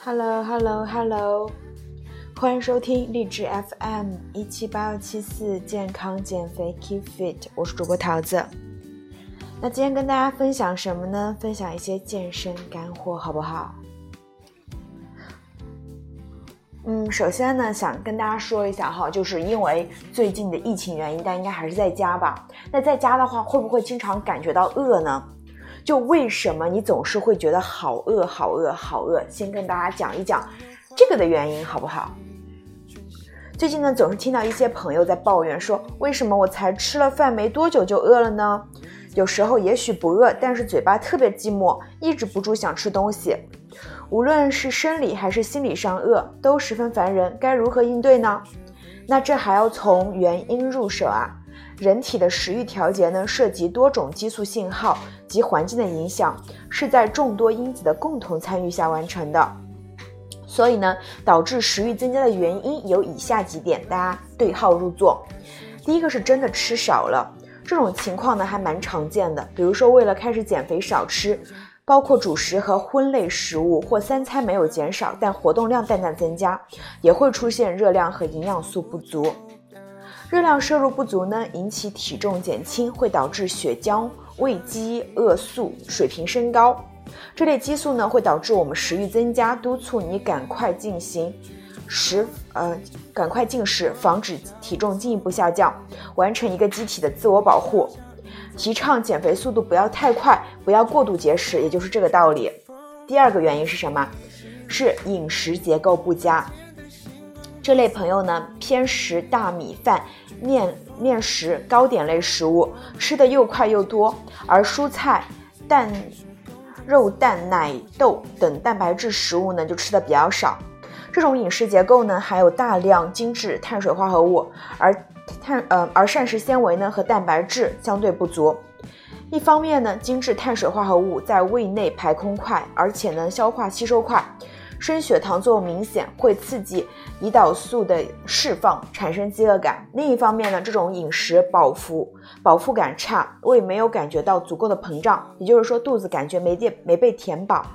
Hello Hello Hello，欢迎收听励志 FM 一七八幺七四健康减肥 Keep Fit，我是主播桃子。那今天跟大家分享什么呢？分享一些健身干货，好不好？嗯，首先呢，想跟大家说一下哈，就是因为最近的疫情原因，但应该还是在家吧。那在家的话，会不会经常感觉到饿呢？就为什么你总是会觉得好饿、好饿、好饿？先跟大家讲一讲这个的原因，好不好？最近呢，总是听到一些朋友在抱怨说，为什么我才吃了饭没多久就饿了呢？有时候也许不饿，但是嘴巴特别寂寞，抑制不住想吃东西。无论是生理还是心理上饿，都十分烦人。该如何应对呢？那这还要从原因入手啊。人体的食欲调节呢，涉及多种激素信号及环境的影响，是在众多因子的共同参与下完成的。所以呢，导致食欲增加的原因有以下几点，大家对号入座。第一个是真的吃少了，这种情况呢还蛮常见的。比如说，为了开始减肥少吃，包括主食和荤类食物，或三餐没有减少，但活动量淡淡增加，也会出现热量和营养素不足。热量摄入不足呢，引起体重减轻，会导致血浆胃饥饿素水平升高。这类激素呢，会导致我们食欲增加，督促你赶快进行食，呃，赶快进食，防止体重进一步下降，完成一个机体的自我保护。提倡减肥速度不要太快，不要过度节食，也就是这个道理。第二个原因是什么？是饮食结构不佳。这类朋友呢，偏食大米饭、面面食、糕点类食物，吃的又快又多，而蔬菜、蛋、肉、蛋、奶、豆等蛋白质食物呢，就吃的比较少。这种饮食结构呢，含有大量精致碳水化合物，而碳呃而膳食纤维呢和蛋白质相对不足。一方面呢，精致碳水化合物在胃内排空快，而且呢消化吸收快。升血糖作用明显，会刺激胰岛素的释放，产生饥饿感。另一方面呢，这种饮食饱腹饱腹感差，胃没有感觉到足够的膨胀，也就是说肚子感觉没电没被填饱，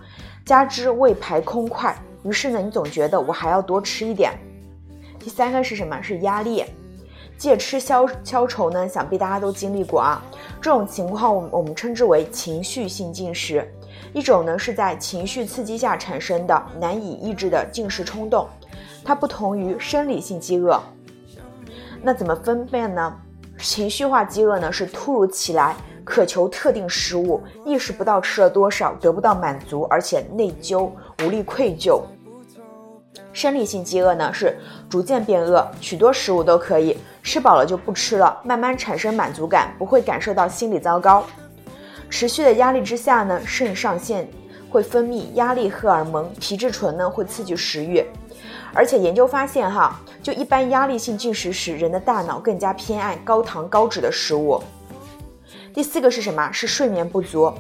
加之胃排空快，于是呢，你总觉得我还要多吃一点。第三个是什么？是压力，戒吃消消愁呢？想必大家都经历过啊。这种情况，我我们称之为情绪性进食。一种呢是在情绪刺激下产生的难以抑制的进食冲动，它不同于生理性饥饿。那怎么分辨呢？情绪化饥饿呢是突如其来，渴求特定食物，意识不到吃了多少，得不到满足，而且内疚、无力、愧疚。生理性饥饿呢是逐渐变饿，许多食物都可以吃饱了就不吃了，慢慢产生满足感，不会感受到心理糟糕。持续的压力之下呢，肾上腺会分泌压力荷尔蒙，皮质醇呢会刺激食欲，而且研究发现哈，就一般压力性进食时，人的大脑更加偏爱高糖高脂的食物。第四个是什么？是睡眠不足，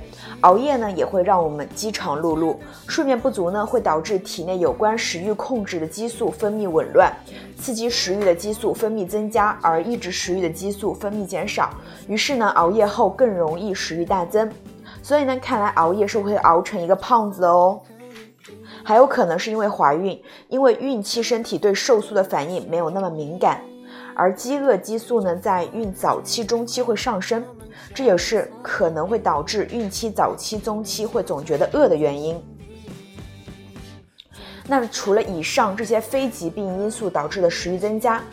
熬夜呢也会让我们饥肠辘辘。睡眠不足呢会导致体内有关食欲控制的激素分泌紊乱，刺激食欲的激素分泌增加，而抑制食欲的激素分泌减少。于是呢，熬夜后更容易食欲大增。所以呢，看来熬夜是会熬成一个胖子哦。还有可能是因为怀孕，因为孕期身体对瘦素的反应没有那么敏感，而饥饿激素呢在孕早期、中期会上升。这也是可能会导致孕期早期、中期会总觉得饿的原因。那除了以上这些非疾病因素导致的食欲增加，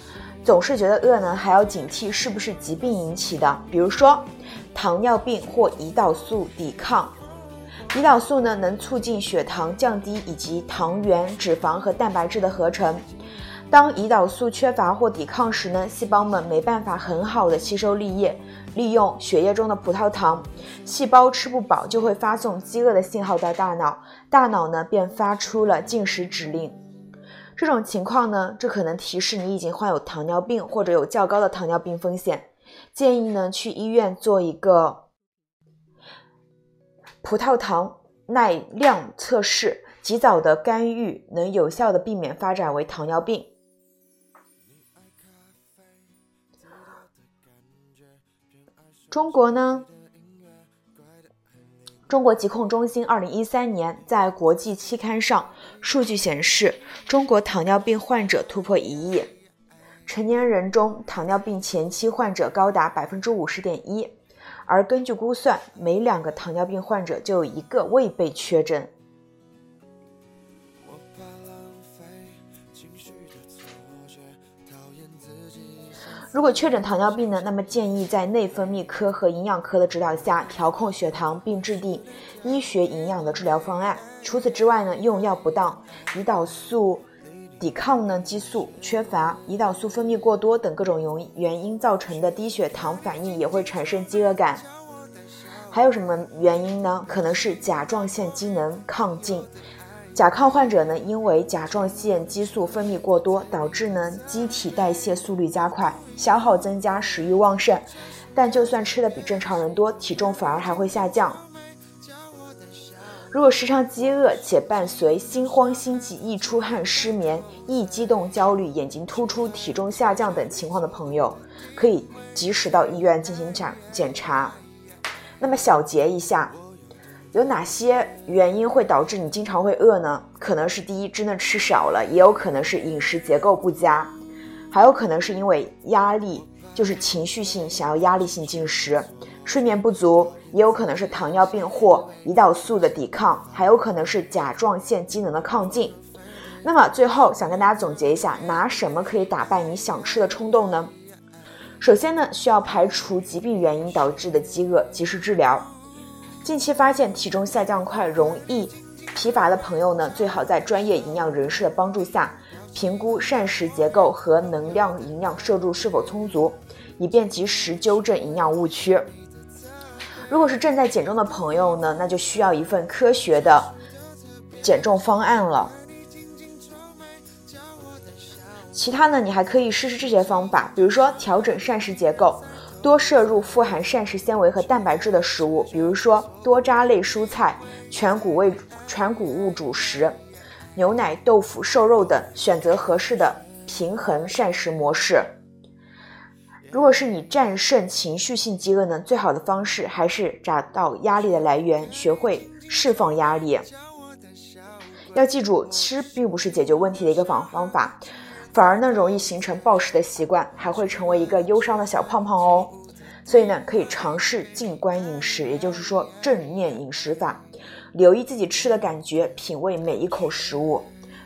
总是觉得饿呢，还要警惕是不是疾病引起的，比如说糖尿病或胰岛素抵抗。胰岛素呢，能促进血糖降低以及糖原、脂肪和蛋白质的合成。当胰岛素缺乏或抵抗时呢，细胞们没办法很好的吸收利液，利用血液中的葡萄糖，细胞吃不饱就会发送饥饿的信号到大脑，大脑呢便发出了进食指令。这种情况呢，这可能提示你已经患有糖尿病或者有较高的糖尿病风险，建议呢去医院做一个葡萄糖耐量测试，及早的干预能有效的避免发展为糖尿病。中国呢，中国疾控中心二零一三年在国际期刊上数据显示，中国糖尿病患者突破一亿，成年人中糖尿病前期患者高达百分之五十点一，而根据估算，每两个糖尿病患者就有一个未被确诊。如果确诊糖尿病呢，那么建议在内分泌科和营养科的指导下调控血糖，并制定医学营养的治疗方案。除此之外呢，用药不当、胰岛素抵抗呢激素缺乏、胰岛素分泌过多等各种原原因造成的低血糖反应也会产生饥饿感。还有什么原因呢？可能是甲状腺机能亢进。甲亢患者呢，因为甲状腺激素分泌过多，导致呢机体代谢速率加快，消耗增加，食欲旺盛。但就算吃的比正常人多，体重反而还会下降。如果时常饥饿且伴随心慌、心悸、易出汗、失眠、易激动、焦虑、眼睛突出、体重下降等情况的朋友，可以及时到医院进行检检查。那么小结一下。有哪些原因会导致你经常会饿呢？可能是第一，真的吃少了，也有可能是饮食结构不佳，还有可能是因为压力，就是情绪性想要压力性进食，睡眠不足，也有可能是糖尿病或胰岛素的抵抗，还有可能是甲状腺机能的亢进。那么最后想跟大家总结一下，拿什么可以打败你想吃的冲动呢？首先呢，需要排除疾病原因导致的饥饿，及时治疗。近期发现体重下降快、容易疲乏的朋友呢，最好在专业营养人士的帮助下，评估膳食结构和能量营养摄入是否充足，以便及时纠正营养误区。如果是正在减重的朋友呢，那就需要一份科学的减重方案了。其他呢，你还可以试试这些方法，比如说调整膳食结构。多摄入富含膳食纤维和蛋白质的食物，比如说多渣类蔬菜、全谷味全谷物主食、牛奶、豆腐、瘦肉等，选择合适的平衡膳食模式。如果是你战胜情绪性饥饿呢，最好的方式还是找到压力的来源，学会释放压力。要记住，吃并不是解决问题的一个方方法。反而呢，容易形成暴食的习惯，还会成为一个忧伤的小胖胖哦。所以呢，可以尝试静观饮食，也就是说正念饮食法，留意自己吃的感觉，品味每一口食物。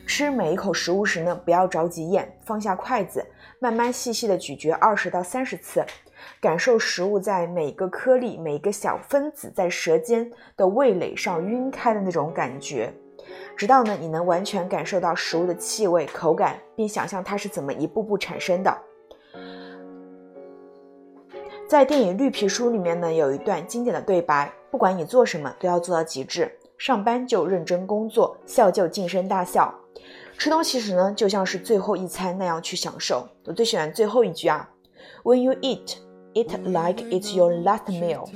吃每一口食物时呢，不要着急咽，放下筷子，慢慢细细的咀嚼二十到三十次，感受食物在每个颗粒、每个小分子在舌尖的味蕾上晕开的那种感觉。直到呢，你能完全感受到食物的气味、口感，并想象它是怎么一步步产生的。在电影《绿皮书》里面呢，有一段经典的对白：不管你做什么，都要做到极致。上班就认真工作，笑就静声大笑。吃东西时呢，就像是最后一餐那样去享受。我最喜欢最后一句啊：When you eat, eat like it's your last meal。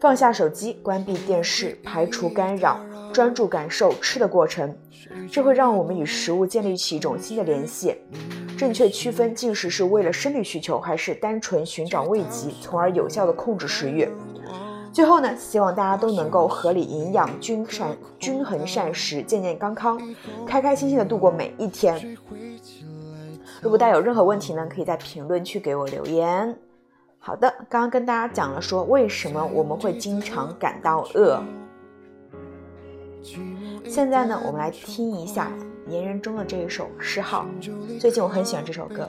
放下手机，关闭电视，排除干扰。专注感受吃的过程，这会让我们与食物建立起一种新的联系，正确区分进食是为了生理需求，还是单纯寻找慰藉，从而有效的控制食欲。最后呢，希望大家都能够合理营养、均膳、均衡膳食，健健康康，开开心心的度过每一天。如果大家有任何问题呢，可以在评论区给我留言。好的，刚刚跟大家讲了说为什么我们会经常感到饿。现在呢，我们来听一下言人中的这一首《诗号》。最近我很喜欢这首歌。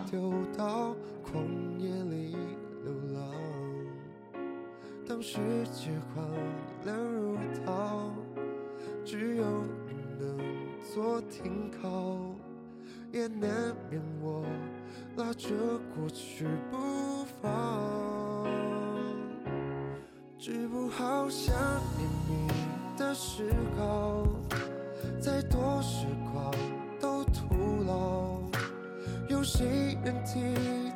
当世界荒凉如岛，只有你能做停靠，也难免我拉着过去不放，治不好想念你。的时候，再多时光都徒劳。有谁能替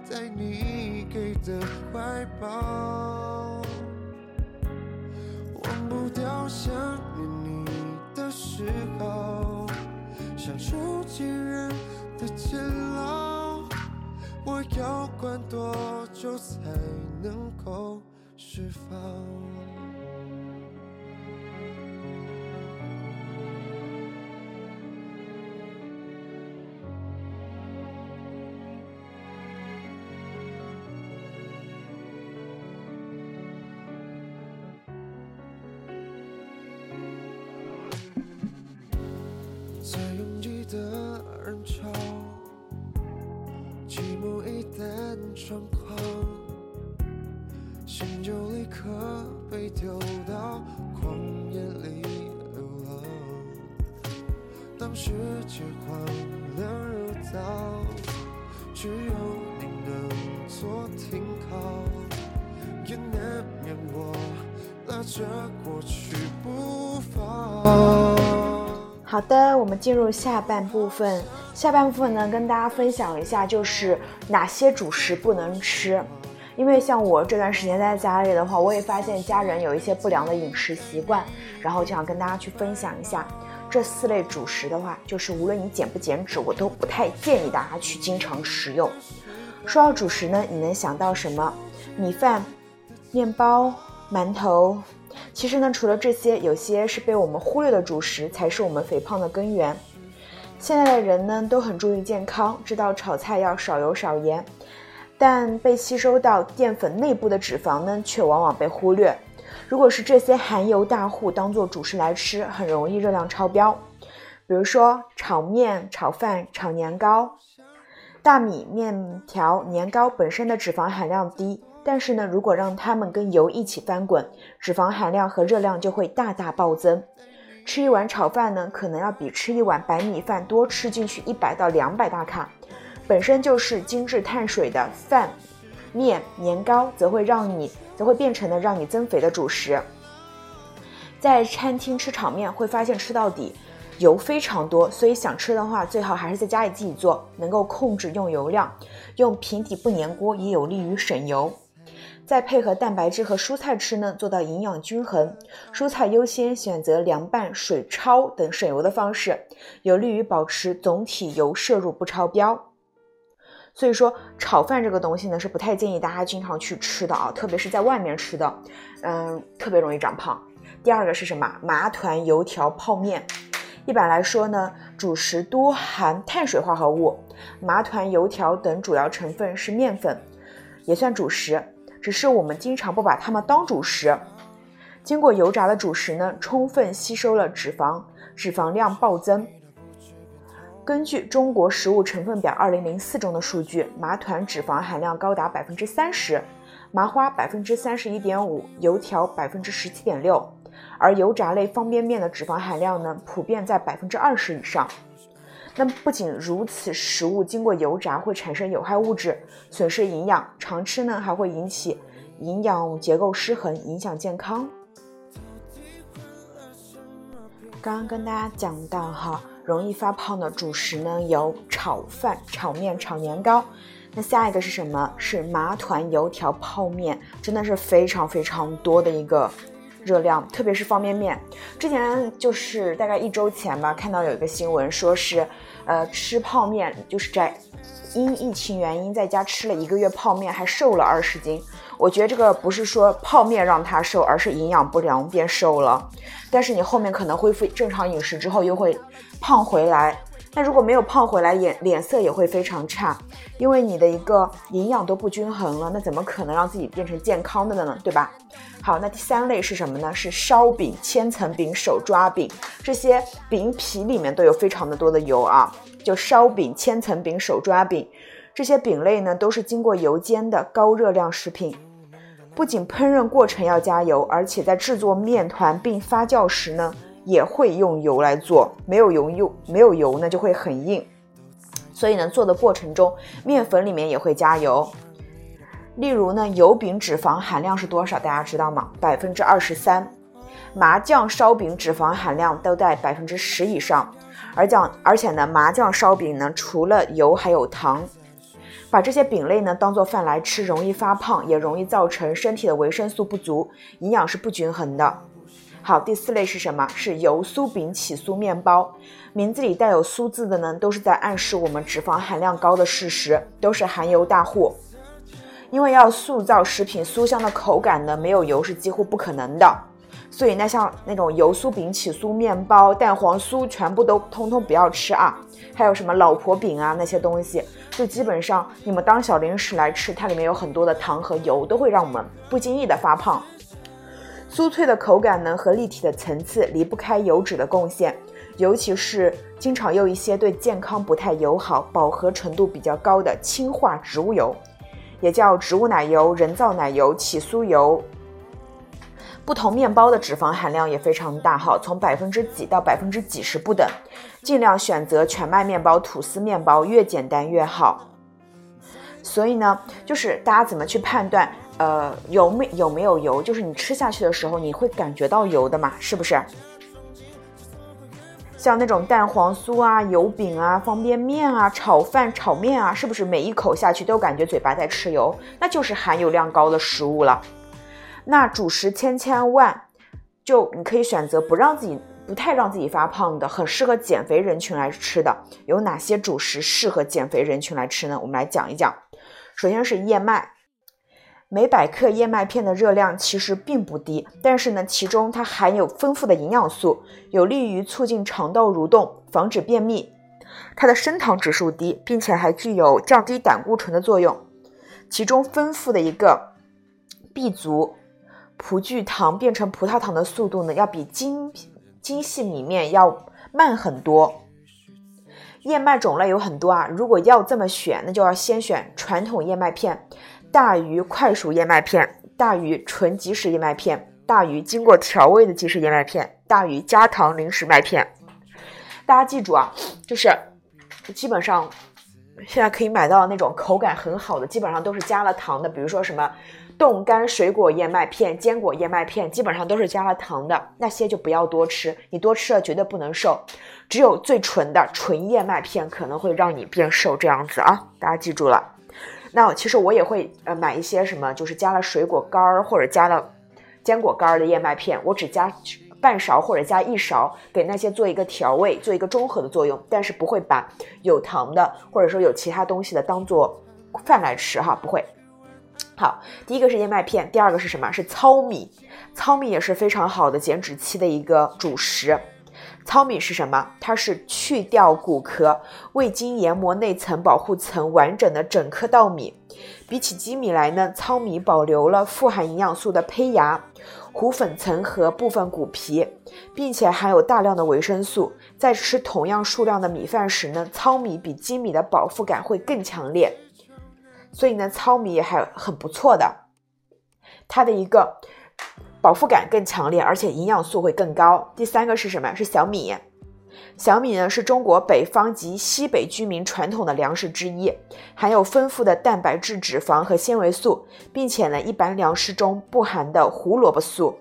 代你给的怀抱？忘不掉想念你的时候，像初见人的煎熬。我要关多久才能够释放？当世界荒凉如岛，只有你能做停靠，也难免我拉着过去不放。好的，我们进入下半部分。下半部分呢，跟大家分享一下，就是哪些主食不能吃。因为像我这段时间在家里的话，我也发现家人有一些不良的饮食习惯，然后就想跟大家去分享一下。这四类主食的话，就是无论你减不减脂，我都不太建议大家去经常食用。说到主食呢，你能想到什么？米饭、面包、馒头。其实呢，除了这些，有些是被我们忽略的主食，才是我们肥胖的根源。现在的人呢，都很注意健康，知道炒菜要少油少盐，但被吸收到淀粉内部的脂肪呢，却往往被忽略。如果是这些含油大户当做主食来吃，很容易热量超标。比如说炒面、炒饭、炒年糕，大米、面条、年糕本身的脂肪含量低，但是呢，如果让它们跟油一起翻滚，脂肪含量和热量就会大大暴增。吃一碗炒饭呢，可能要比吃一碗白米饭多吃进去一百到两百大卡。本身就是精致碳水的饭、面、年糕，则会让你。则会变成了让你增肥的主食。在餐厅吃炒面，会发现吃到底油非常多，所以想吃的话，最好还是在家里自己做，能够控制用油量，用平底不粘锅也有利于省油。再配合蛋白质和蔬菜吃呢，做到营养均衡。蔬菜优先选择凉拌、水焯等省油的方式，有利于保持总体油摄入不超标。所以说，炒饭这个东西呢，是不太建议大家经常去吃的啊，特别是在外面吃的，嗯，特别容易长胖。第二个是什么？麻团、油条、泡面。一般来说呢，主食多含碳水化合物，麻团、油条等主要成分是面粉，也算主食，只是我们经常不把它们当主食。经过油炸的主食呢，充分吸收了脂肪，脂肪量暴增。根据《中国食物成分表》二零零四中的数据，麻团脂肪含量高达百分之三十，麻花百分之三十一点五，油条百分之十七点六，而油炸类方便面的脂肪含量呢，普遍在百分之二十以上。那么不仅如此，食物经过油炸会产生有害物质，损失营养，常吃呢还会引起营养结构失衡，影响健康。刚刚跟大家讲到哈。容易发胖的主食呢，有炒饭、炒面、炒年糕。那下一个是什么？是麻团、油条、泡面，真的是非常非常多的一个热量，特别是方便面。之前就是大概一周前吧，看到有一个新闻，说是，呃，吃泡面就是在因疫情原因在家吃了一个月泡面，还瘦了二十斤。我觉得这个不是说泡面让他瘦，而是营养不良变瘦了。但是你后面可能恢复正常饮食之后又会胖回来。那如果没有胖回来，脸脸色也会非常差，因为你的一个营养都不均衡了，那怎么可能让自己变成健康的呢？对吧？好，那第三类是什么呢？是烧饼、千层饼、手抓饼，这些饼皮里面都有非常的多的油啊。就烧饼、千层饼、手抓饼这些饼类呢，都是经过油煎的高热量食品。不仅烹饪过程要加油，而且在制作面团并发酵时呢，也会用油来做。没有油又没有油呢，就会很硬。所以呢，做的过程中，面粉里面也会加油。例如呢，油饼脂肪含量是多少？大家知道吗？百分之二十三。麻酱烧饼脂肪含量都在百分之十以上。而讲，而且呢，麻酱烧饼呢，除了油还有糖。把这些饼类呢当做饭来吃，容易发胖，也容易造成身体的维生素不足，营养是不均衡的。好，第四类是什么？是油酥饼、起酥面包。名字里带有“酥”字的呢，都是在暗示我们脂肪含量高的事实，都是含油大户。因为要塑造食品酥香的口感呢，没有油是几乎不可能的。所以那像那种油酥饼、起酥面包、蛋黄酥，全部都通通不要吃啊！还有什么老婆饼啊那些东西。就基本上你们当小零食来吃，它里面有很多的糖和油，都会让我们不经意的发胖。酥脆的口感呢和立体的层次离不开油脂的贡献，尤其是经常用一些对健康不太友好、饱和程度比较高的氢化植物油，也叫植物奶油、人造奶油、起酥油。不同面包的脂肪含量也非常大，哈，从百分之几到百分之几十不等，尽量选择全麦面包、吐司面包，越简单越好。所以呢，就是大家怎么去判断，呃，有没有没有油？就是你吃下去的时候，你会感觉到油的嘛，是不是？像那种蛋黄酥啊、油饼啊、方便面啊、炒饭、炒面啊，是不是每一口下去都感觉嘴巴在吃油？那就是含油量高的食物了。那主食千千万，就你可以选择不让自己不太让自己发胖的，很适合减肥人群来吃的。有哪些主食适合减肥人群来吃呢？我们来讲一讲。首先是燕麦，每百克燕麦片的热量其实并不低，但是呢，其中它含有丰富的营养素，有利于促进肠道蠕动，防止便秘。它的升糖指数低，并且还具有降低胆固醇的作用。其中丰富的一个 B 族。葡聚糖变成葡萄糖的速度呢，要比精精细米面要慢很多。燕麦种类有很多啊，如果要这么选，那就要先选传统燕麦片，大于快熟燕麦片，大于纯即食燕麦片，大于经过调味的即食燕麦片，大于加糖零食麦片。大家记住啊，就是基本上现在可以买到那种口感很好的，基本上都是加了糖的，比如说什么。冻干水果燕麦片、坚果燕麦片基本上都是加了糖的，那些就不要多吃，你多吃了绝对不能瘦。只有最纯的纯燕麦片可能会让你变瘦，这样子啊，大家记住了。那其实我也会呃买一些什么，就是加了水果干儿或者加了坚果干儿的燕麦片，我只加半勺或者加一勺，给那些做一个调味，做一个中和的作用，但是不会把有糖的或者说有其他东西的当做饭来吃哈，不会。好，第一个是燕麦片，第二个是什么？是糙米。糙米也是非常好的减脂期的一个主食。糙米是什么？它是去掉骨壳、未经研磨内层保护层完整的整颗稻米。比起精米来呢，糙米保留了富含营养素的胚芽、糊粉层和部分骨皮，并且含有大量的维生素。在吃同样数量的米饭时呢，糙米比精米的饱腹感会更强烈。所以呢，糙米也还很不错的，它的一个饱腹感更强烈，而且营养素会更高。第三个是什么？是小米。小米呢是中国北方及西北居民传统的粮食之一，含有丰富的蛋白质、脂肪和纤维素，并且呢，一般粮食中不含的胡萝卜素。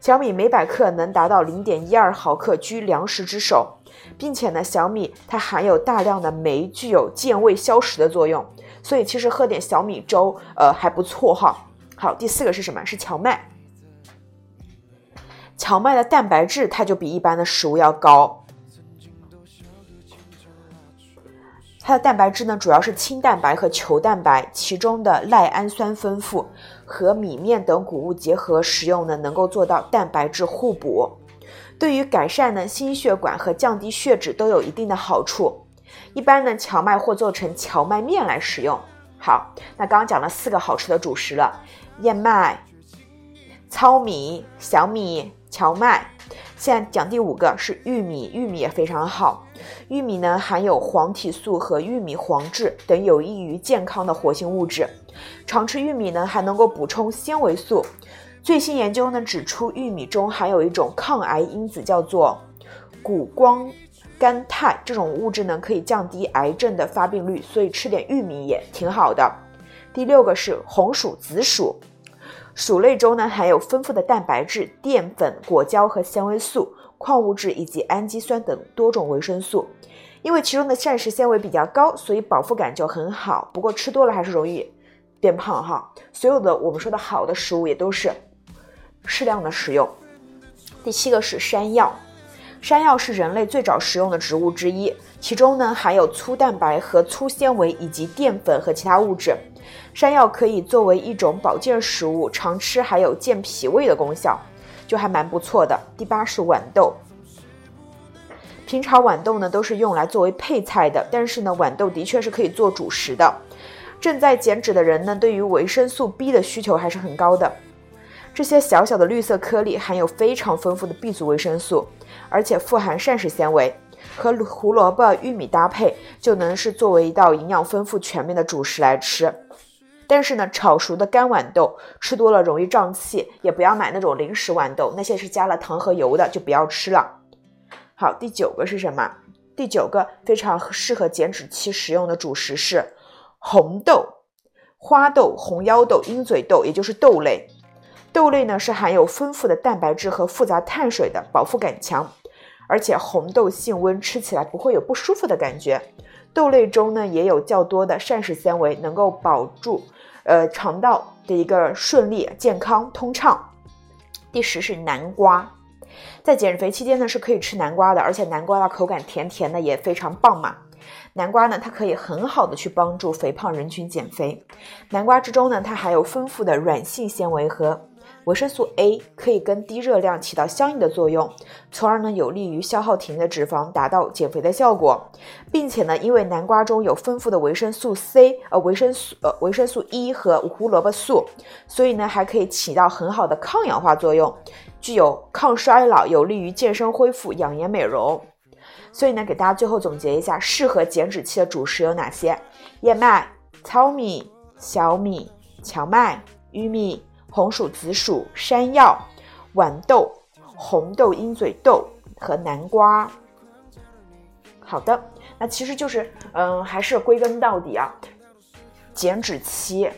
小米每百克能达到零点一二毫克，居粮食之首，并且呢，小米它含有大量的酶，具有健胃消食的作用。所以其实喝点小米粥，呃还不错哈。好，第四个是什么？是荞麦。荞麦的蛋白质它就比一般的食物要高。它的蛋白质呢，主要是清蛋白和球蛋白，其中的赖氨酸丰富，和米面等谷物结合食用呢，能够做到蛋白质互补，对于改善呢心血管和降低血脂都有一定的好处。一般呢，荞麦或做成荞麦面来使用。好，那刚刚讲了四个好吃的主食了：燕麦、糙米、小米、荞麦。现在讲第五个是玉米，玉米也非常好。玉米呢含有黄体素和玉米黄质等有益于健康的活性物质。常吃玉米呢还能够补充纤维素。最新研究呢指出，玉米中含有一种抗癌因子，叫做谷胱。甘肽这种物质呢，可以降低癌症的发病率，所以吃点玉米也挺好的。第六个是红薯、紫薯，薯类中呢含有丰富的蛋白质、淀粉、果胶和纤维素、矿物质以及氨基酸等多种维生素。因为其中的膳食纤维比较高，所以饱腹感就很好。不过吃多了还是容易变胖哈。所有的我们说的好的食物也都是适量的食用。第七个是山药。山药是人类最早食用的植物之一，其中呢含有粗蛋白和粗纤维以及淀粉和其他物质。山药可以作为一种保健食物，常吃还有健脾胃的功效，就还蛮不错的。第八是豌豆，平常豌豆呢都是用来作为配菜的，但是呢豌豆的确是可以做主食的。正在减脂的人呢，对于维生素 B 的需求还是很高的。这些小小的绿色颗粒含有非常丰富的 B 族维生素，而且富含膳食纤维，和胡萝卜、玉米搭配就能是作为一道营养丰富、全面的主食来吃。但是呢，炒熟的干豌豆吃多了容易胀气，也不要买那种零食豌豆，那些是加了糖和油的，就不要吃了。好，第九个是什么？第九个非常适合减脂期食用的主食是红豆、花豆、红腰豆、鹰嘴豆，也就是豆类。豆类呢是含有丰富的蛋白质和复杂碳水的，饱腹感强，而且红豆性温，吃起来不会有不舒服的感觉。豆类中呢也有较多的膳食纤维，能够保住呃肠道的一个顺利、健康、通畅。第十是南瓜，在减肥期间呢是可以吃南瓜的，而且南瓜的口感甜甜的，也非常棒嘛。南瓜呢，它可以很好的去帮助肥胖人群减肥。南瓜之中呢，它含有丰富的软性纤维和。维生素 A 可以跟低热量起到相应的作用，从而呢有利于消耗体内的脂肪，达到减肥的效果，并且呢，因为南瓜中有丰富的维生素 C，呃，维生素呃维生素 E 和胡萝卜素，所以呢还可以起到很好的抗氧化作用，具有抗衰老，有利于健身恢复、养颜美容。所以呢，给大家最后总结一下，适合减脂期的主食有哪些？燕麦、糙米、小米、荞麦、玉米。红薯、紫薯、山药、豌豆、红豆、鹰嘴豆和南瓜。好的，那其实就是，嗯，还是归根到底啊，减脂期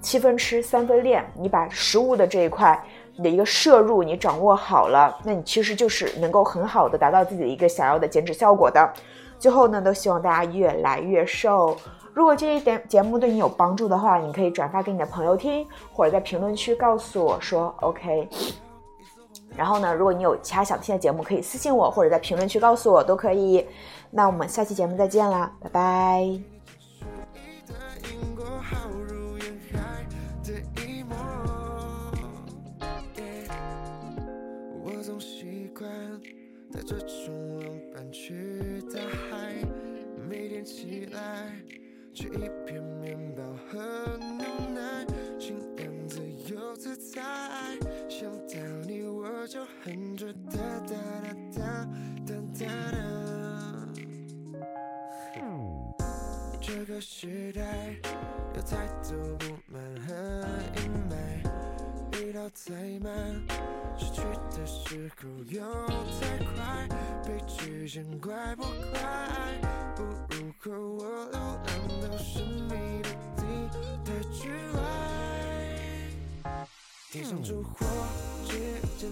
七分吃三分练，你把食物的这一块你的一个摄入你掌握好了，那你其实就是能够很好的达到自己的一个想要的减脂效果的。最后呢，都希望大家越来越瘦。如果这一点节目对你有帮助的话，你可以转发给你的朋友听，或者在评论区告诉我说 OK。然后呢，如果你有其他想听的节目，可以私信我，或者在评论区告诉我都可以。那我们下期节目再见啦，拜拜。吃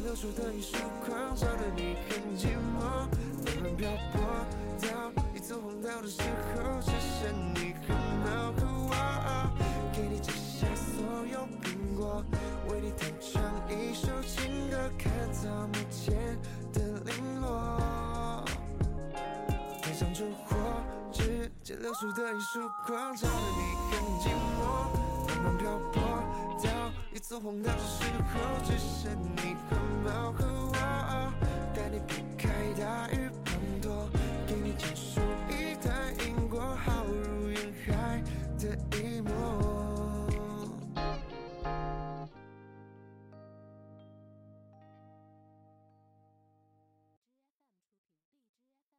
流出的一束光，照得你很寂寞。慢慢漂泊到一座荒岛的时候，只剩你和猫和我。给你摘下所有苹果，为你弹唱一首情歌，看草木间的零落。地上烛火。指间流出的一束光，照得你很寂寞。慢慢漂泊一次荒唐的时候，只剩你和猫和我，带你避开大雨。